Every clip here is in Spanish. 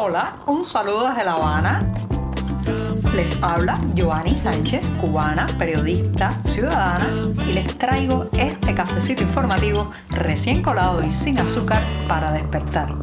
Hola, un saludo desde La Habana. Les habla Joanny Sánchez, cubana, periodista, ciudadana, y les traigo este cafecito informativo recién colado y sin azúcar para despertar.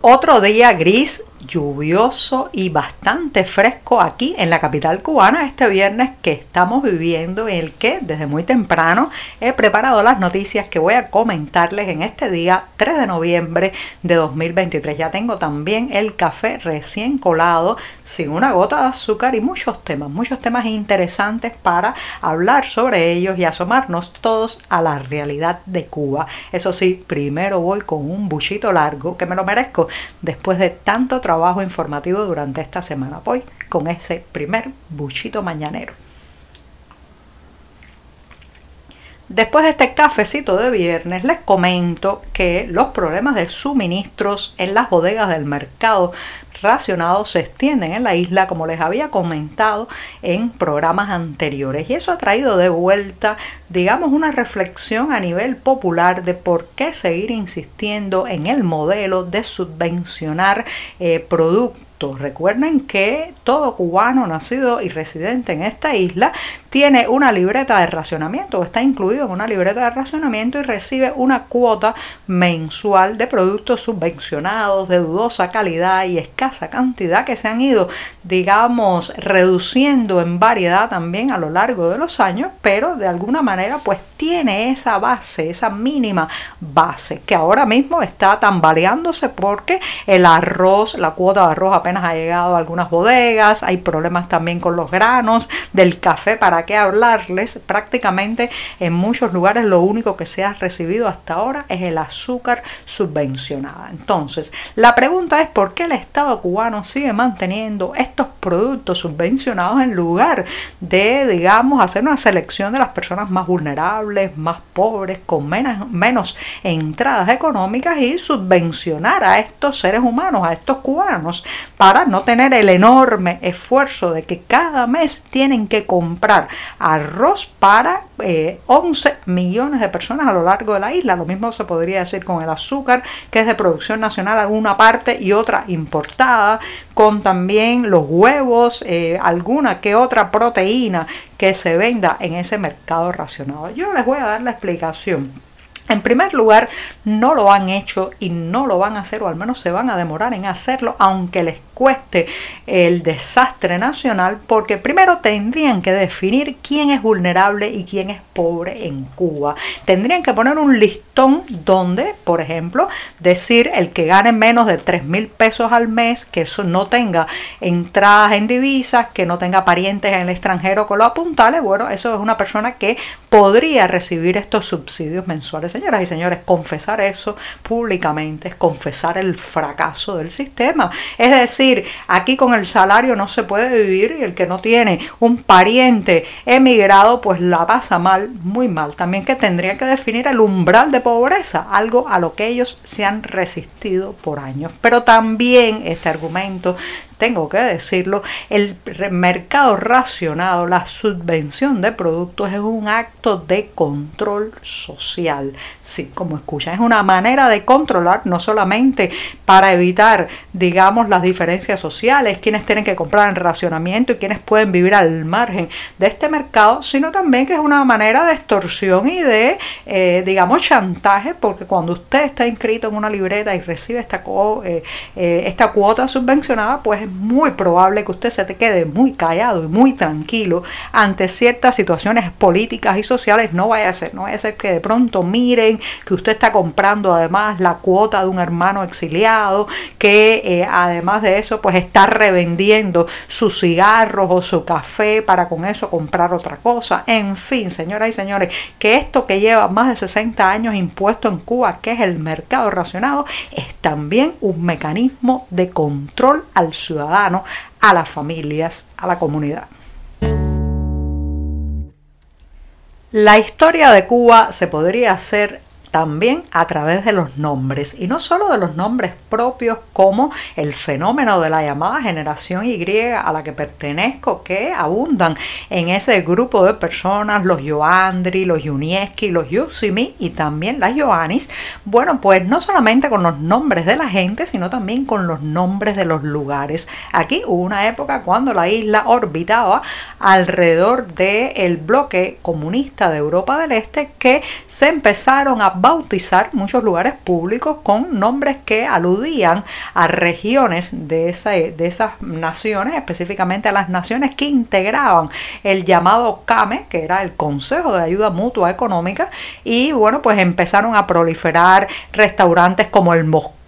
Otro día gris lluvioso y bastante fresco aquí en la capital cubana este viernes que estamos viviendo, en el que desde muy temprano he preparado las noticias que voy a comentarles en este día 3 de noviembre de 2023. Ya tengo también el café recién colado, sin una gota de azúcar y muchos temas, muchos temas interesantes para hablar sobre ellos y asomarnos todos a la realidad de Cuba. Eso sí, primero voy con un buchito largo que me lo merezco después de tanto trabajo informativo durante esta semana. Voy con ese primer buchito mañanero. Después de este cafecito de viernes, les comento que los problemas de suministros en las bodegas del mercado racionado se extienden en la isla, como les había comentado en programas anteriores. Y eso ha traído de vuelta, digamos, una reflexión a nivel popular de por qué seguir insistiendo en el modelo de subvencionar eh, productos Recuerden que todo cubano nacido y residente en esta isla tiene una libreta de racionamiento o está incluido en una libreta de racionamiento y recibe una cuota mensual de productos subvencionados de dudosa calidad y escasa cantidad que se han ido, digamos, reduciendo en variedad también a lo largo de los años, pero de alguna manera pues tiene esa base, esa mínima base que ahora mismo está tambaleándose porque el arroz, la cuota de arroz apenas ha llegado a algunas bodegas, hay problemas también con los granos, del café, ¿para qué hablarles? Prácticamente en muchos lugares lo único que se ha recibido hasta ahora es el azúcar subvencionada. Entonces, la pregunta es por qué el Estado cubano sigue manteniendo estos productos subvencionados en lugar de, digamos, hacer una selección de las personas más vulnerables, más pobres, con menos, menos entradas económicas y subvencionar a estos seres humanos, a estos cubanos, para no tener el enorme esfuerzo de que cada mes tienen que comprar arroz para 11 eh, millones de personas a lo largo de la isla. Lo mismo se podría decir con el azúcar, que es de producción nacional alguna parte y otra importada, con también los huevos, eh, alguna que otra proteína que se venda en ese mercado racionado. Yo les voy a dar la explicación. En primer lugar, no lo han hecho y no lo van a hacer, o al menos se van a demorar en hacerlo, aunque les cueste el desastre nacional, porque primero tendrían que definir quién es vulnerable y quién es pobre en Cuba. Tendrían que poner un listón donde, por ejemplo, decir el que gane menos de 3 mil pesos al mes, que eso no tenga entradas en divisas, que no tenga parientes en el extranjero con los apuntales, bueno, eso es una persona que podría recibir estos subsidios mensuales. Señoras y señores, confesar eso públicamente es confesar el fracaso del sistema. Es decir, aquí con el salario no se puede vivir y el que no tiene un pariente emigrado pues la pasa mal, muy mal. También que tendría que definir el umbral de pobreza, algo a lo que ellos se han resistido por años. Pero también este argumento tengo que decirlo, el mercado racionado, la subvención de productos es un acto de control social. Sí, como escuchan, es una manera de controlar no solamente para evitar, digamos, las diferencias sociales, quienes tienen que comprar en racionamiento y quienes pueden vivir al margen de este mercado, sino también que es una manera de extorsión y de, eh, digamos, chantaje, porque cuando usted está inscrito en una libreta y recibe esta, eh, eh, esta cuota subvencionada, pues muy probable que usted se te quede muy callado y muy tranquilo ante ciertas situaciones políticas y sociales. No vaya a ser, no vaya a ser que de pronto miren que usted está comprando además la cuota de un hermano exiliado, que eh, además de eso pues está revendiendo sus cigarros o su café para con eso comprar otra cosa. En fin, señoras y señores, que esto que lleva más de 60 años impuesto en Cuba, que es el mercado racionado, es también un mecanismo de control al ciudadano a las familias, a la comunidad. La historia de Cuba se podría hacer también a través de los nombres y no solo de los nombres propios como el fenómeno de la llamada generación Y a la que pertenezco que abundan en ese grupo de personas, los Joandri, los Junieski, los Yusimi y también las Joanis. Bueno, pues no solamente con los nombres de la gente, sino también con los nombres de los lugares. Aquí hubo una época cuando la isla orbitaba alrededor del bloque comunista de Europa del Este que se empezaron a bautizar muchos lugares públicos con nombres que aludían a regiones de, de esas naciones, específicamente a las naciones que integraban el llamado CAME, que era el Consejo de Ayuda Mutua Económica, y bueno, pues empezaron a proliferar restaurantes como el Moscú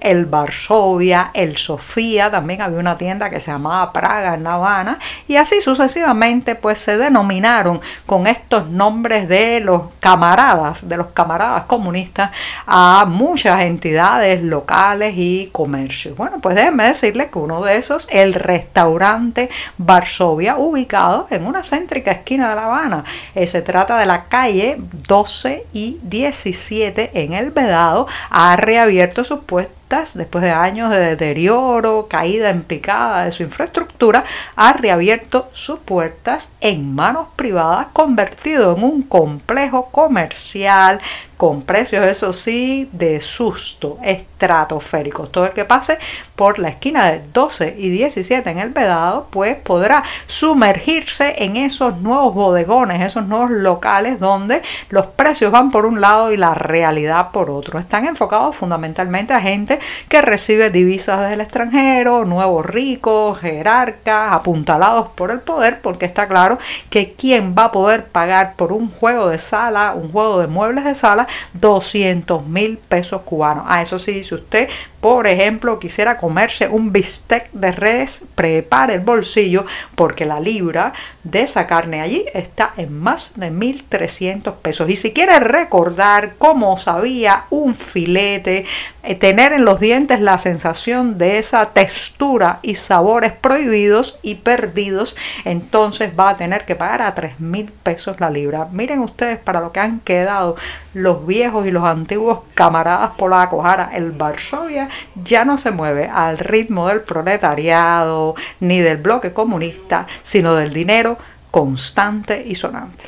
el Varsovia, el Sofía, también había una tienda que se llamaba Praga en La Habana y así sucesivamente pues se denominaron con estos nombres de los camaradas, de los camaradas comunistas a muchas entidades locales y comercios. Bueno, pues déjenme decirles que uno de esos, el restaurante Varsovia, ubicado en una céntrica esquina de La Habana. Eh, se trata de la calle 12 y 17 en el Vedado, ha reabierto su puestas después de años de deterioro, caída en picada de su infraestructura, ha reabierto sus puertas en manos privadas, convertido en un complejo comercial con precios, eso sí, de susto, estratosféricos. Todo el que pase por la esquina de 12 y 17 en el Vedado, pues podrá sumergirse en esos nuevos bodegones, esos nuevos locales donde los precios van por un lado y la realidad por otro. Están enfocados fundamentalmente a gente que recibe divisas desde el extranjero, nuevos ricos, jerarcas, apuntalados por el poder, porque está claro que quien va a poder pagar por un juego de sala, un juego de muebles de sala, 200 mil pesos cubanos. Ah, eso sí, si usted, por ejemplo, quisiera comerse un bistec de res, prepare el bolsillo porque la libra de esa carne allí está en más de 1.300 pesos. Y si quiere recordar cómo sabía un filete, eh, tener en los dientes la sensación de esa textura y sabores prohibidos y perdidos, entonces va a tener que pagar a 3.000 pesos la libra. Miren ustedes para lo que han quedado los viejos y los antiguos camaradas polacos. Ahora, el Varsovia ya no se mueve al ritmo del proletariado ni del bloque comunista, sino del dinero constante y sonante.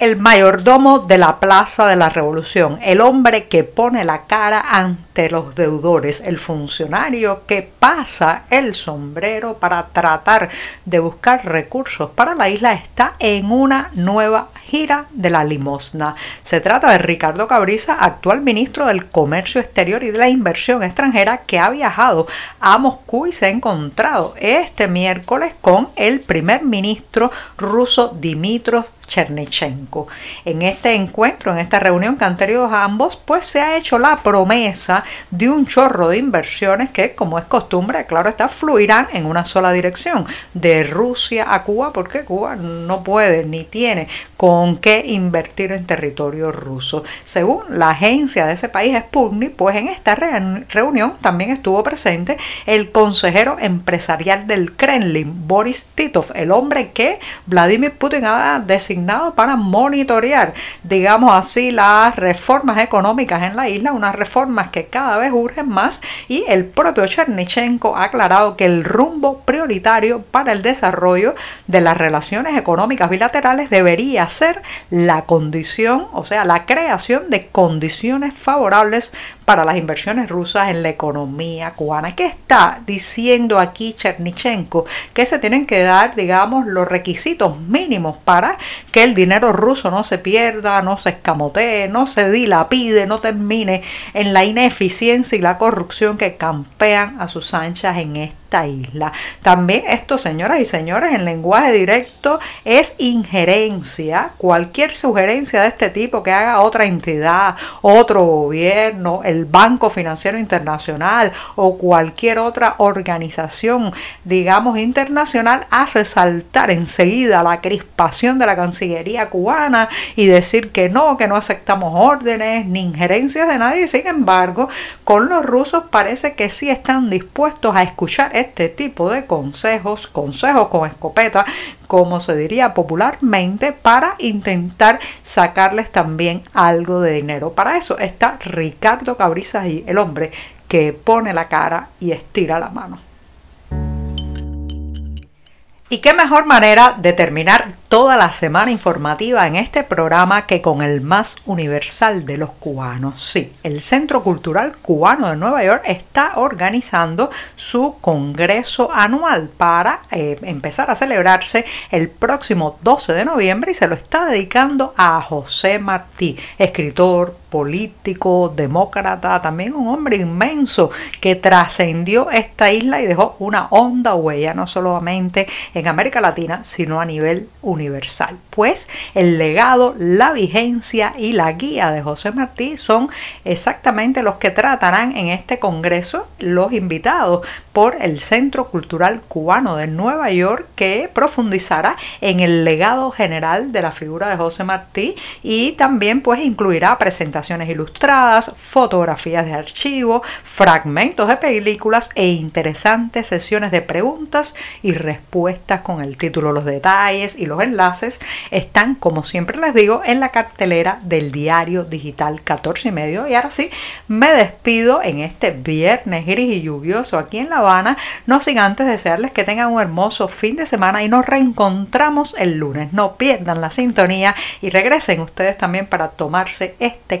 El mayordomo de la Plaza de la Revolución, el hombre que pone la cara ante los deudores, el funcionario que pasa el sombrero para tratar de buscar recursos para la isla, está en una nueva gira de la limosna. Se trata de Ricardo Cabriza, actual ministro del Comercio Exterior y de la Inversión Extranjera, que ha viajado a Moscú y se ha encontrado este miércoles con el primer ministro ruso Dimitrov Chernichenko. En este encuentro, en esta reunión que han tenido ambos, pues se ha hecho la promesa de un chorro de inversiones que, como es costumbre, claro está, fluirán en una sola dirección, de Rusia a Cuba, porque Cuba no puede ni tiene con qué invertir en territorio ruso. Según la agencia de ese país, Sputnik, pues en esta reunión también estuvo presente el consejero empresarial del Kremlin, Boris Titov, el hombre que Vladimir Putin ha designado para monitorear, digamos así, las reformas económicas en la isla, unas reformas que cada vez urgen más y el propio Chernichenko ha aclarado que el rumbo prioritario para el desarrollo de las relaciones económicas bilaterales debería ser la condición, o sea, la creación de condiciones favorables para las inversiones rusas en la economía cubana. ¿Qué está diciendo aquí Chernichenko? Que se tienen que dar, digamos, los requisitos mínimos para que el dinero ruso no se pierda, no se escamotee, no se dilapide, no termine en la ineficiencia y la corrupción que campean a sus anchas en este isla. También esto, señoras y señores, en lenguaje directo es injerencia. Cualquier sugerencia de este tipo que haga otra entidad, otro gobierno, el Banco Financiero Internacional o cualquier otra organización, digamos, internacional, hace saltar enseguida la crispación de la Cancillería cubana y decir que no, que no aceptamos órdenes ni injerencias de nadie. Sin embargo, con los rusos parece que sí están dispuestos a escuchar este tipo de consejos, consejos con escopeta, como se diría popularmente, para intentar sacarles también algo de dinero. Para eso está Ricardo Cabrizas y el hombre que pone la cara y estira la mano. Y qué mejor manera de terminar toda la semana informativa en este programa que con el más universal de los cubanos. Sí, el Centro Cultural Cubano de Nueva York está organizando su congreso anual para eh, empezar a celebrarse el próximo 12 de noviembre y se lo está dedicando a José Martí, escritor, político, demócrata, también un hombre inmenso que trascendió esta isla y dejó una honda huella, no solamente en América Latina, sino a nivel universal. Pues el legado, la vigencia y la guía de José Martí son exactamente los que tratarán en este congreso los invitados por el Centro Cultural Cubano de Nueva York que profundizará en el legado general de la figura de José Martí y también pues incluirá presentaciones ilustradas, fotografías de archivo, fragmentos de películas e interesantes sesiones de preguntas y respuestas con el título, los detalles y los enlaces están como siempre les digo en la cartelera del diario digital 14 y medio y ahora sí me despido en este viernes gris y lluvioso aquí en La Habana, no sin antes desearles que tengan un hermoso fin de semana y nos reencontramos el lunes. No pierdan la sintonía y regresen ustedes también para tomarse este